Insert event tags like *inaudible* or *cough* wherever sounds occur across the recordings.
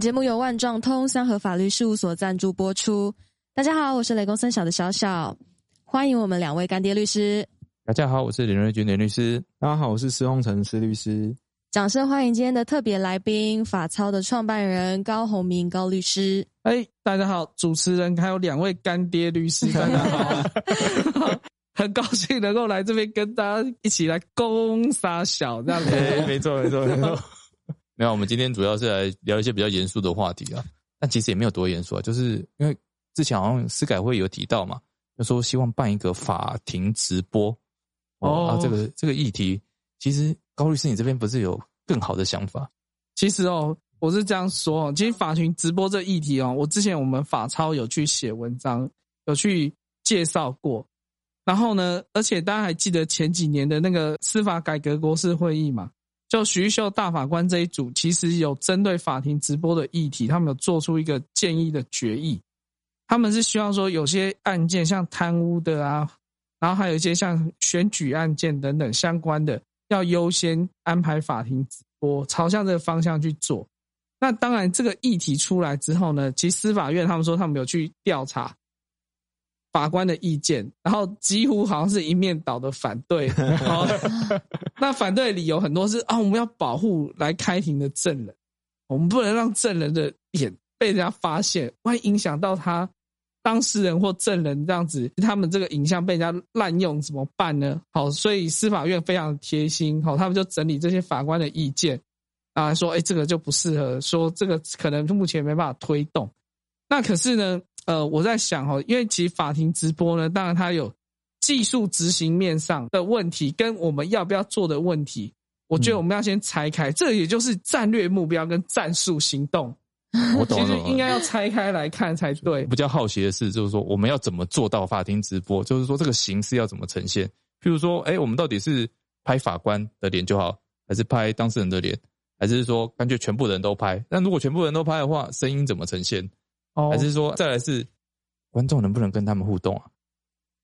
本节目由万状通三和法律事务所赞助播出。大家好，我是雷公森小的小小，欢迎我们两位干爹律师。大家好，我是林瑞军林律师。大家好，我是施宏成施律师。掌声欢迎今天的特别来宾，法操的创办人高宏明高律师。哎，大家好，主持人还有两位干爹律师，*laughs* 大家好，很高兴能够来这边跟大家一起来攻杀小这样子。*laughs* 没错，没错，没错。没有，我们今天主要是来聊一些比较严肃的话题啊，但其实也没有多严肃啊，就是因为之前好像司改会有提到嘛，就说希望办一个法庭直播。哦，这个这个议题，其实高律师你这边不是有更好的想法？其实哦，我是这样说哦，其实法庭直播这议题哦，我之前我们法超有去写文章，有去介绍过。然后呢，而且大家还记得前几年的那个司法改革国事会议嘛？就徐秀大法官这一组，其实有针对法庭直播的议题，他们有做出一个建议的决议。他们是希望说，有些案件像贪污的啊，然后还有一些像选举案件等等相关的，要优先安排法庭直播，朝向这个方向去做。那当然，这个议题出来之后呢，其实司法院他们说他们有去调查。法官的意见，然后几乎好像是一面倒的反对。*laughs* 那反对理由很多是啊，我们要保护来开庭的证人，我们不能让证人的脸被人家发现，万一影响到他当事人或证人这样子，他们这个影像被人家滥用怎么办呢？好，所以司法院非常贴心，好，他们就整理这些法官的意见啊，说哎，这个就不适合，说这个可能目前没办法推动。那可是呢？呃，我在想哦，因为其实法庭直播呢，当然它有技术执行面上的问题，跟我们要不要做的问题，我觉得我们要先拆开，这也就是战略目标跟战术行动。我懂其实应该要拆开来看才对。比较好奇的是，就是说我们要怎么做到法庭直播？就是说这个形式要怎么呈现？譬如说，哎，我们到底是拍法官的脸就好，还是拍当事人的脸，还是说干脆全部人都拍？那如果全部人都拍的话，声音怎么呈现？还是说，再来是观众能不能跟他们互动啊？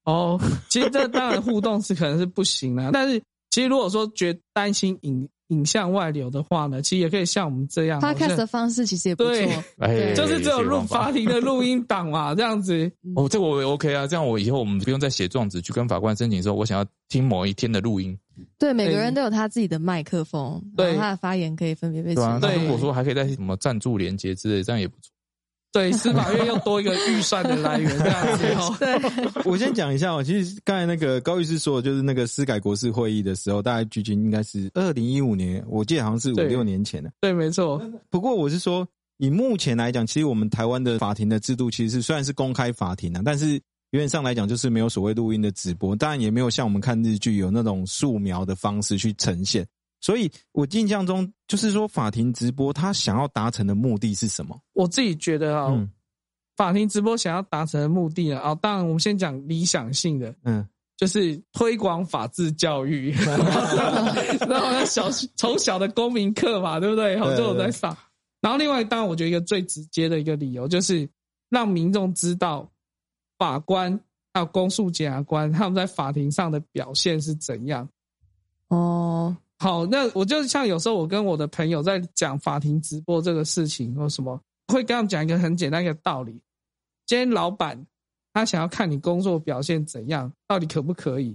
哦，其实这当然互动是可能是不行的，*laughs* 但是其实如果说觉担心影影像外流的话呢，其实也可以像我们这样，podcast 的方式其实也不错，对，就是只有录法庭的录音档嘛，这样子。哦，这我 OK 啊，这样我以后我们不用再写状子去跟法官申请说，我想要听某一天的录音。对，每个人都有他自己的麦克风，对，他的发言可以分别被。对啊，那如果说还可以在什么赞助连接之类，这样也不错。对，司法院又多一个预算的来源，这样子哦。对，我先讲一下哦。其实刚才那个高律师说，就是那个司改国事会议的时候，大概距今应该是二零一五年，我记得好像是五六年前了。对，没错。不过我是说，以目前来讲，其实我们台湾的法庭的制度，其实虽然是公开法庭啊，但是原则上来讲，就是没有所谓录音的直播，当然也没有像我们看日剧有那种素描的方式去呈现。所以，我印象中就是说，法庭直播他想要达成的目的是什么？我自己觉得啊，法庭直播想要达成的目的啊，当然我们先讲理想性的，嗯，就是推广法治教育，*laughs* 然后小从小的公民课嘛，对不对？好，就有在上。然后另外，当然我觉得一个最直接的一个理由，就是让民众知道法官还有公诉检察官他们在法庭上的表现是怎样。哦。好，那我就像有时候我跟我的朋友在讲法庭直播这个事情或什么，会跟他们讲一个很简单一个道理：今天老板他想要看你工作表现怎样，到底可不可以？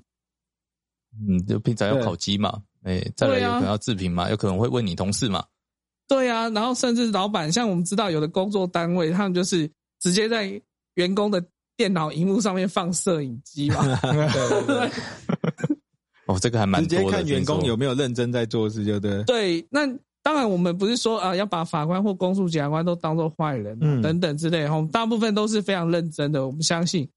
嗯，就平常要考绩嘛，哎，再来有可能要自评嘛，有可能会问你同事嘛。对啊，然后甚至老板像我们知道有的工作单位，他们就是直接在员工的电脑荧幕上面放摄影机嘛。*laughs* 对对对。*laughs* 哦，这个还蛮直接看员工有没有认真在做事，就对。对，那当然我们不是说啊要把法官或公诉检察官都当做坏人嗯等等之类，哈，大部分都是非常认真的，我们相信。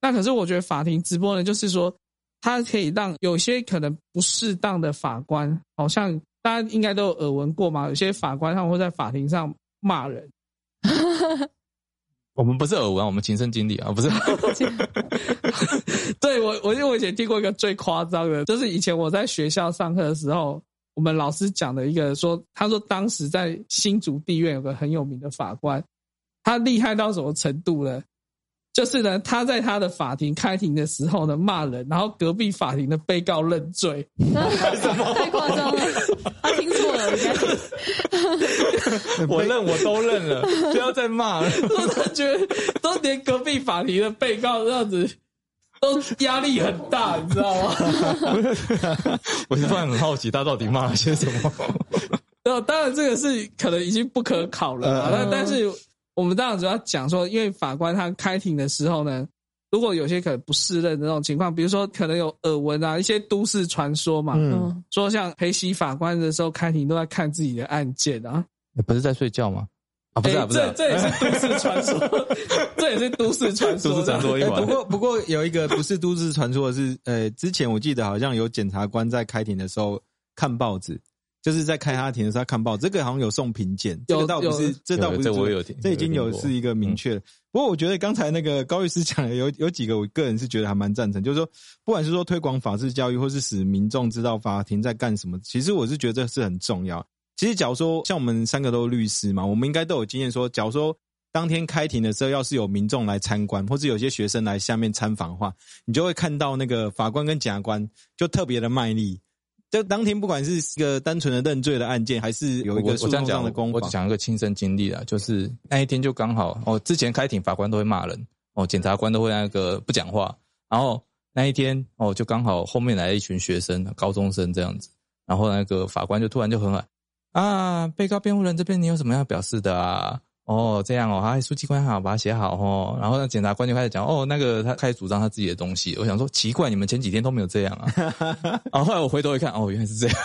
那可是我觉得法庭直播呢，就是说它可以让有些可能不适当的法官，好像大家应该都有耳闻过嘛，有些法官他们会在法庭上骂人。*laughs* 我们不是耳闻，我们亲身经历啊，不是。*laughs* 对我，我因为我以前听过一个最夸张的，就是以前我在学校上课的时候，我们老师讲的一个说，他说当时在新竹地院有个很有名的法官，他厉害到什么程度呢？就是呢，他在他的法庭开庭的时候呢骂人，然后隔壁法庭的被告认罪，太夸张了，他听错 *laughs* 我认，我都认了，不要再骂了。*laughs* 我都觉得都连隔壁法庭的被告这样子都压力很大，你知道吗？*laughs* 我突然很好奇，他到底骂了些什么？那当然这个是可能已经不可考了嘛。那、但是我们当然主要讲说，因为法官他开庭的时候呢，如果有些可能不适任的那种情况，比如说可能有耳闻啊，一些都市传说嘛，嗯，说像陪席法官的时候开庭都在看自己的案件啊，不是在睡觉吗？啊，不是啊，诶不是啊这，这也是都市传说，*laughs* 这也是都市传说，都市传说一不。过不过有一个不是都市传说的是，呃，之前我记得好像有检察官在开庭的时候看报纸，就是在开他庭的时候他看报纸，这个好像有送评鉴，这个倒不是，这倒不是这我有听这已经有是一个明确的。不过我觉得刚才那个高律师讲的有有几个，我个人是觉得还蛮赞成，就是说，不管是说推广法治教育，或是使民众知道法庭在干什么，其实我是觉得这是很重要。其实，假如说像我们三个都是律师嘛，我们应该都有经验说，假如说当天开庭的时候，要是有民众来参观，或是有些学生来下面参访的话，你就会看到那个法官跟检察官就特别的卖力。就当天不管是一个单纯的认罪的案件，还是有一我个诉讼上的攻防我只，讲一个亲身经历啊，就是那一天就刚好哦，之前开庭法官都会骂人哦，检察官都会那个不讲话，然后那一天哦就刚好后面来了一群学生，高中生这样子，然后那个法官就突然就很喊啊，被告辩护人这边你有什么要表示的啊？哦，这样哦，啊书记官好，把它写好哦。然后那检察官就开始讲，哦，那个他开始主张他自己的东西。我想说奇怪，你们前几天都没有这样啊。然 *laughs* 后后来我回头一看，哦，原来是这样。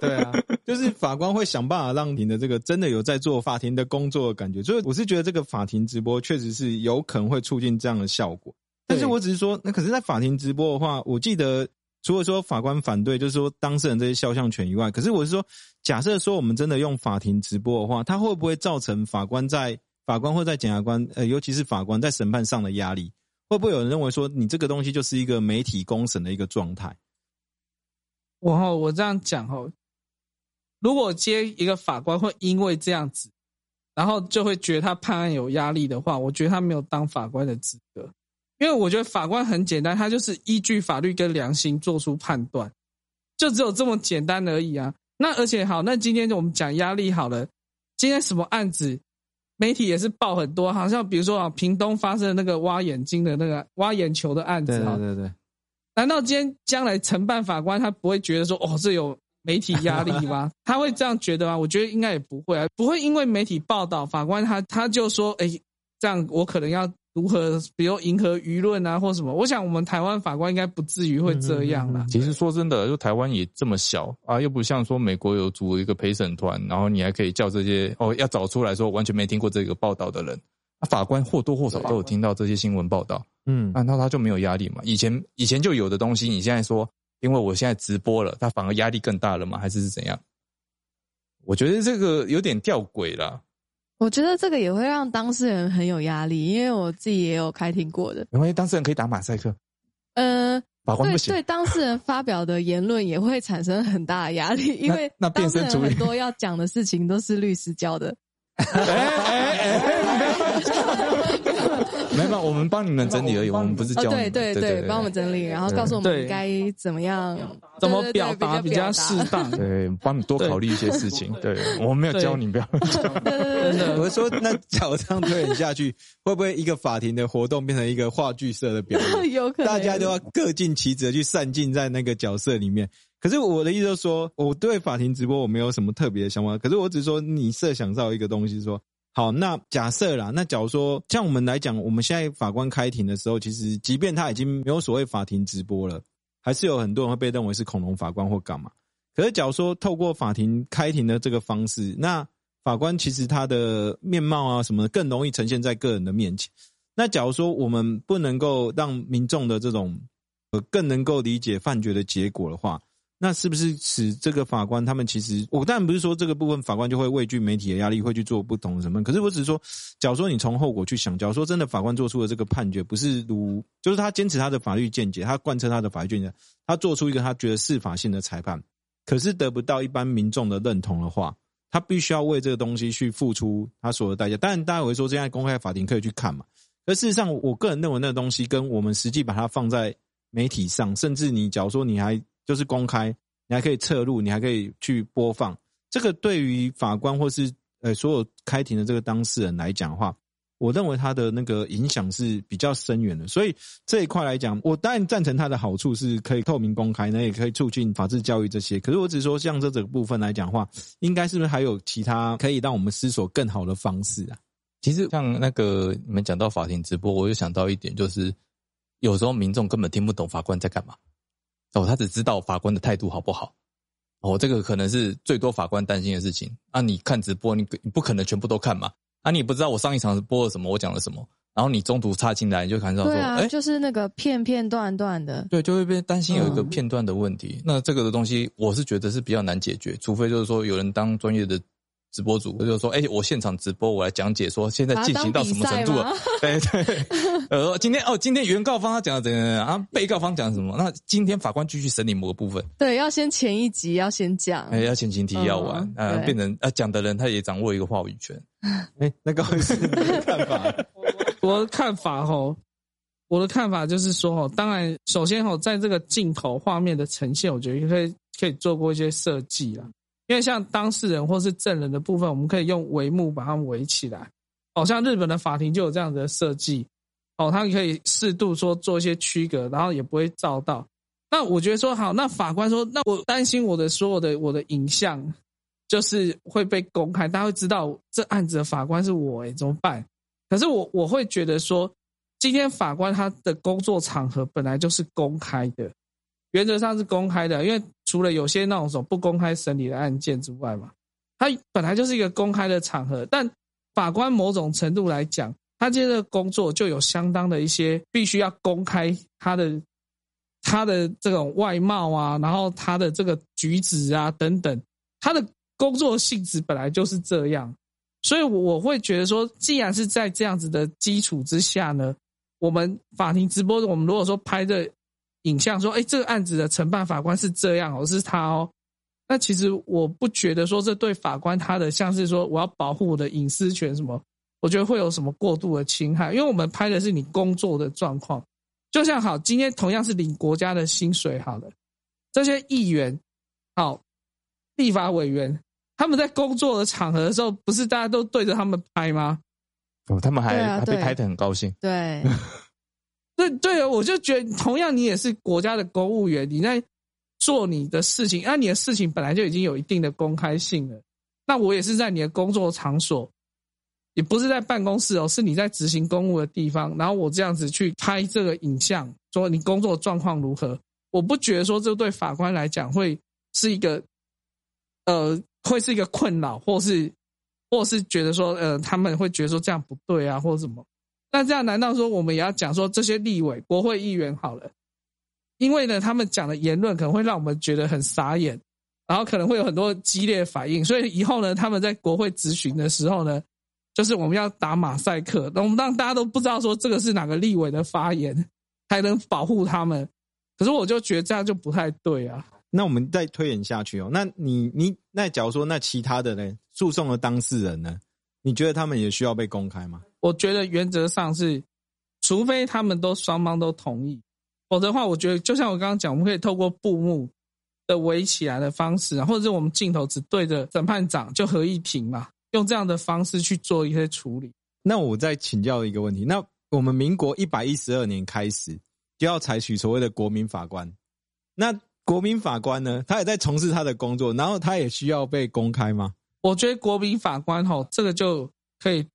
对啊，*laughs* 就是法官会想办法让你的这个真的有在做法庭的工作的感觉，所以我是觉得这个法庭直播确实是有可能会促进这样的效果。但是我只是说，那可是，在法庭直播的话，我记得除了说法官反对，就是说当事人这些肖像权以外，可是我是说，假设说我们真的用法庭直播的话，它会不会造成法官在法官或在检察官，呃，尤其是法官在审判上的压力？会不会有人认为说，你这个东西就是一个媒体公审的一个状态？我哈，我这样讲哈，如果接一个法官会因为这样子，然后就会觉得他判案有压力的话，我觉得他没有当法官的资格。因为我觉得法官很简单，他就是依据法律跟良心做出判断，就只有这么简单而已啊。那而且好，那今天我们讲压力好了，今天什么案子，媒体也是报很多，好像比如说啊，屏东发生的那个挖眼睛的那个挖眼球的案子啊，对对。难道今天将来承办法官他不会觉得说哦这有媒体压力吗？*laughs* 他会这样觉得吗？我觉得应该也不会啊，不会因为媒体报道法官他他就说哎这样我可能要如何比如迎合舆论啊或什么？我想我们台湾法官应该不至于会这样啦。其实说真的，就台湾也这么小啊，又不像说美国有组一个陪审团，然后你还可以叫这些哦要找出来说完全没听过这个报道的人，啊、法官或多或少都有听到这些新闻报道。嗯，那那他就没有压力嘛？以前以前就有的东西，你现在说，因为我现在直播了，他反而压力更大了吗？还是是怎样？我觉得这个有点吊诡啦。我觉得这个也会让当事人很有压力，因为我自己也有开庭过的。因为当事人可以打马赛克，呃，对法官不行对，。当事人发表的言论也会产生很大的压力，因为那变当事人身处理很多要讲的事情都是律师教的。哎哎哎，*laughs* 没有没有，我们帮你们整理而已，我们不是教哦，你们。对对对，帮我们整理，然后告诉我们该怎么样，怎么表达比较适当？*laughs* 对，帮你多考虑一些事情。对，我们没有教你，不要教。真的我说，那假如这样推演下去，*laughs* 会不会一个法庭的活动变成一个话剧社的表演？有可能大家都要各尽其职去散尽在那个角色里面。可是我的意思就是说，我对法庭直播我没有什么特别的想法。可是我只是说，你设想到一个东西说，好，那假设啦，那假如说像我们来讲，我们现在法官开庭的时候，其实即便他已经没有所谓法庭直播了，还是有很多人会被认为是恐龙法官或干嘛。可是假如说透过法庭开庭的这个方式，那法官其实他的面貌啊什么的更容易呈现在个人的面前。那假如说我们不能够让民众的这种呃更能够理解判决的结果的话，那是不是使这个法官他们其实我当然不是说这个部分法官就会畏惧媒体的压力，会去做不同的审判。可是我只是说，假如说你从后果去想，假如说真的法官做出的这个判决不是如，就是他坚持他的法律见解，他贯彻他的法律见解，他做出一个他觉得是法性的裁判，可是得不到一般民众的认同的话，他必须要为这个东西去付出他所有的代价。当然，大家会说，现在公开法庭可以去看嘛。而事实上，我个人认为那个东西跟我们实际把它放在媒体上，甚至你假如说你还就是公开，你还可以侧录，你还可以去播放，这个对于法官或是呃所有开庭的这个当事人来讲的话，我认为他的那个影响是比较深远的。所以这一块来讲，我当然赞成它的好处是可以透明公开，那也可以促进法治教育这些。可是我只是说，像这这个部分来讲的话，应该是不是还有其他可以让我们思索更好的方式啊？其实像那个你们讲到法庭直播，我就想到一点，就是有时候民众根本听不懂法官在干嘛，哦，他只知道法官的态度好不好，哦，这个可能是最多法官担心的事情。啊，你看直播，你你不可能全部都看嘛，啊，你不知道我上一场播了什么，我讲了什么，然后你中途插进来，你就看到说，哎，就是那个片片段段的，对，就会被担心有一个片段的问题。那这个的东西，我是觉得是比较难解决，除非就是说有人当专业的。直播主就说：“哎，我现场直播，我来讲解说现在进行到什么程度了？*laughs* 对对，呃，今天哦，今天原告方他讲的怎样啊？被告方讲什么？那今天法官继续审理某个部分。对，要先前一集要先讲，哎，要前情提要完，呃，变成呃讲的人他也掌握一个话语权。哎，那各位的看法？*laughs* 我的看法吼，我的看法就是说哦，当然首先哦，在这个镜头画面的呈现，我觉得可以可以做过一些设计啦。因为像当事人或是证人的部分，我们可以用帷幕把它们围起来。哦，像日本的法庭就有这样的设计。哦，它可以适度说做一些区隔，然后也不会照到。那我觉得说好，那法官说，那我担心我的所有的我的影像就是会被公开，大家会知道这案子的法官是我，哎，怎么办？可是我我会觉得说，今天法官他的工作场合本来就是公开的。原则上是公开的，因为除了有些那种种不公开审理的案件之外嘛，它本来就是一个公开的场合。但法官某种程度来讲，他接的工作就有相当的一些必须要公开他的他的这种外貌啊，然后他的这个举止啊等等，他的工作性质本来就是这样，所以我会觉得说，既然是在这样子的基础之下呢，我们法庭直播，我们如果说拍的。影像说：“哎，这个案子的承办法官是这样哦，是他哦。那其实我不觉得说这对法官他的像是说我要保护我的隐私权什么，我觉得会有什么过度的侵害。因为我们拍的是你工作的状况，就像好，今天同样是领国家的薪水，好了，这些议员，好，立法委员，他们在工作的场合的时候，不是大家都对着他们拍吗？哦，他们还还被拍的很高兴，对。” *laughs* 对对啊，我就觉得同样，你也是国家的公务员，你在做你的事情，那你的事情本来就已经有一定的公开性了。那我也是在你的工作场所，也不是在办公室哦，是你在执行公务的地方。然后我这样子去拍这个影像，说你工作状况如何？我不觉得说这对法官来讲会是一个，呃，会是一个困扰，或是，或是觉得说，呃，他们会觉得说这样不对啊，或者什么。那这样难道说我们也要讲说这些立委、国会议员好了？因为呢，他们讲的言论可能会让我们觉得很傻眼，然后可能会有很多激烈反应。所以以后呢，他们在国会质询的时候呢，就是我们要打马赛克，我们让大家都不知道说这个是哪个立委的发言，才能保护他们。可是我就觉得这样就不太对啊。那我们再推演下去哦。那你你那假如说那其他的呢？诉讼的当事人呢？你觉得他们也需要被公开吗？我觉得原则上是，除非他们都双方都同意，否则的话，我觉得就像我刚刚讲，我们可以透过布幕的围起来的方式，或者是我们镜头只对着审判长就合议庭嘛，用这样的方式去做一些处理。那我再请教一个问题：那我们民国一百一十二年开始就要采取所谓的国民法官，那国民法官呢，他也在从事他的工作，然后他也需要被公开吗？我觉得国民法官吼，这个就可以。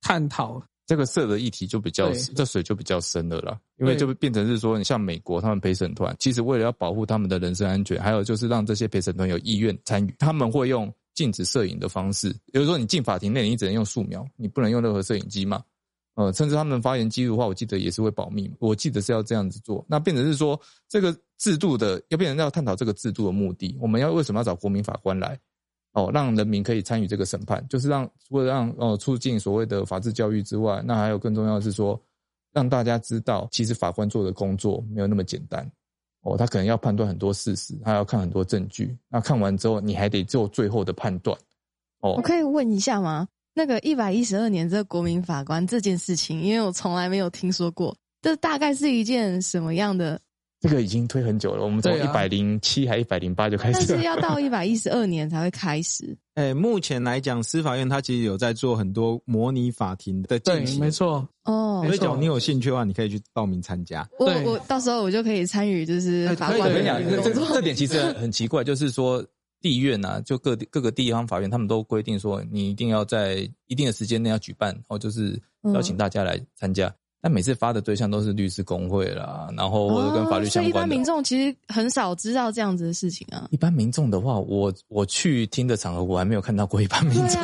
探讨这个色的议题就比较，这水就比较深了啦。因为就变成是说，你像美国他们陪审团，其实为了要保护他们的人身安全，还有就是让这些陪审团有意愿参与，他们会用禁止摄影的方式。比如说，你进法庭内，你只能用素描，你不能用任何摄影机嘛。呃，甚至他们发言记录的话，我记得也是会保密。我记得是要这样子做。那变成是说，这个制度的要变成要探讨这个制度的目的，我们要为什么要找国民法官来？哦，让人民可以参与这个审判，就是让除了让哦促进所谓的法治教育之外，那还有更重要的是说，让大家知道，其实法官做的工作没有那么简单。哦，他可能要判断很多事实，他要看很多证据。那看完之后，你还得做最后的判断。哦，我可以问一下吗？那个一百一十二年这个国民法官这件事情，因为我从来没有听说过，这大概是一件什么样的这个已经推很久了，我们从一百零七还一百零八就开但始了。是要到一百一十二年才会开始。*laughs* 哎，目前来讲，司法院它其实有在做很多模拟法庭的进对，行，没。错，哦所以，你有兴趣的话，你可以去报名参加。我我到时候我就可以参与，就是法官的我跟你讲，这这点其实很很奇怪，*laughs* 就是说地院啊，就各地各个地方法院，他们都规定说，你一定要在一定的时间内要举办，哦，就是邀请大家来参加。但每次发的对象都是律师工会啦，然后或者跟法律哦所以一般相关的。民众其实很少知道这样子的事情啊。一般民众的话，我我去听的场合，我还没有看到过一般民众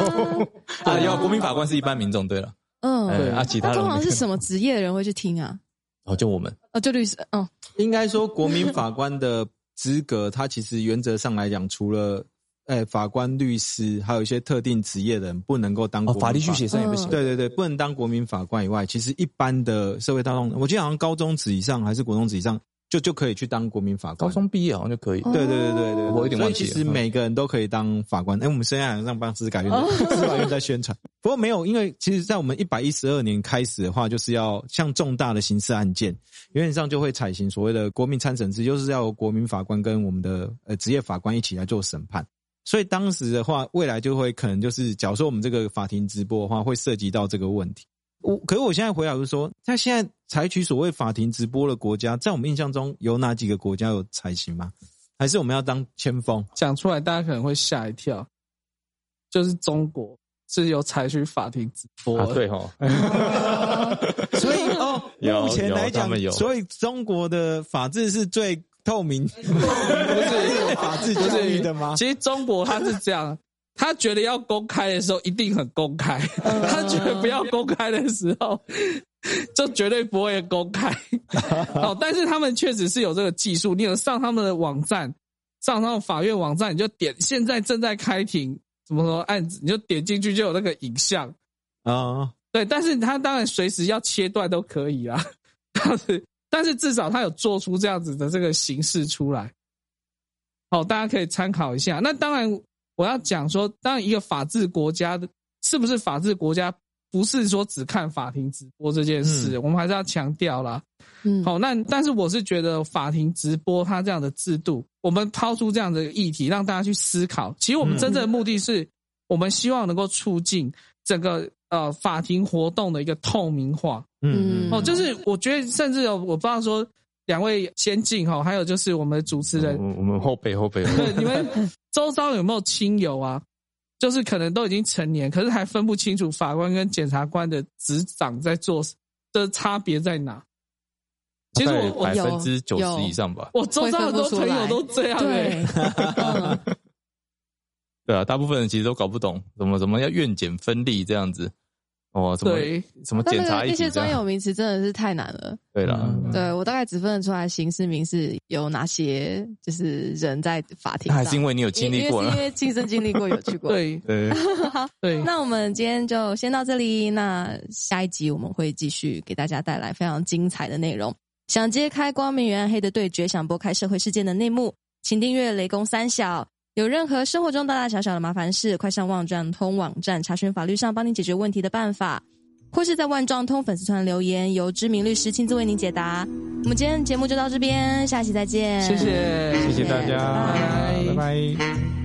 对啊。*laughs* 有国民法官是一般民众，对了，嗯，对啊，其他人通常是什么职业的人会去听啊？哦，就我们哦，就律师，哦，应该说，国民法官的资格，他其实原则上来讲，除了诶、法官、律师，还有一些特定职业的人不能够当哦，国民法律系学生也不行。嗯对对对，不能当国民法官以外，其实一般的社会大众，我记得好像高中职以上还是国中职以上，就就可以去当国民法官。高中毕业好像就可以。哦对对对对对，我有点忘记了其实每个人都可以当法官。哎，我们现在让帮司改院哦 *laughs* 司法院在宣传，不过没有，因为其实，在我们一百一十二年开始的话，就是要像重大的刑事案件，原则上就会采行所谓的国民参审制，就是要由国民法官跟我们的呃职业法官一起来做审判。所以当时的话，未来就会可能就是，假如说我们这个法庭直播的话，会涉及到这个问题。我可是我现在回答就是说，那现在采取所谓法庭直播的国家，在我们印象中有哪几个国家有采行吗？还是我们要当先锋？讲出来大家可能会吓一跳，就是中国是有采取法庭直播啊，对哈，*laughs* 所以哦，目前来讲所以中国的法治是最 *laughs* 透明，不是有法治教育的吗？其实中国他是这样，*laughs* 他觉得要公开的时候一定很公开，他觉得不要公开的时候 *laughs* 就绝对不会公开。哦，但是他们确实是有这个技术，你有上他们的网站，上他们法院网站，你就点现在正在开庭什么什么案子，你就点进去就有那个影像。啊，对，但是他当然随时要切断都可以啦，但是但是至少他有做出这样子的这个形式出来，好，大家可以参考一下。那当然我要讲说，当然一个法治国家的是不是法治国家，不是说只看法庭直播这件事，我们还是要强调啦。嗯，好，那但是我是觉得法庭直播它这样的制度，我们抛出这样的议题，让大家去思考。其实我们真正的目的是，我们希望能够促进整个呃法庭活动的一个透明化。嗯哦，就是我觉得甚至有我不知道说两位先进哈，还有就是我们的主持人，我我们后辈后辈，对你们周遭有没有亲友啊？就是可能都已经成年，可是还分不清楚法官跟检察官的职掌在做的差别在哪。其实我我百分之九十以上吧。我周遭很多朋友都这样、欸，对，嗯。*laughs* 对啊，大部分人其实都搞不懂怎么怎么要院检分立这样子，哦，怎么对什么检查一个那些专有名词真的是太难了。对了，嗯对我大概只分得出来刑事、民事有哪些，就是人在法庭上。那还是因为你有经历过了因为因。为亲身经历过，有去过。对 *laughs* 对，*laughs* 对，那我们今天就先到这里。那下一集我们会继续给大家带来非常精彩的内容。想揭开光明与暗黑的对决，想拨开社会事件的内幕，请订阅雷公三小。有任何生活中大大小小的麻烦事，快上万状通网站查询法律上帮你解决问题的办法，或是在万状通粉丝团留言，由知名律师亲自为您解答。我们今天节目就到这边，下期再见。谢谢，谢谢大家，拜拜。拜拜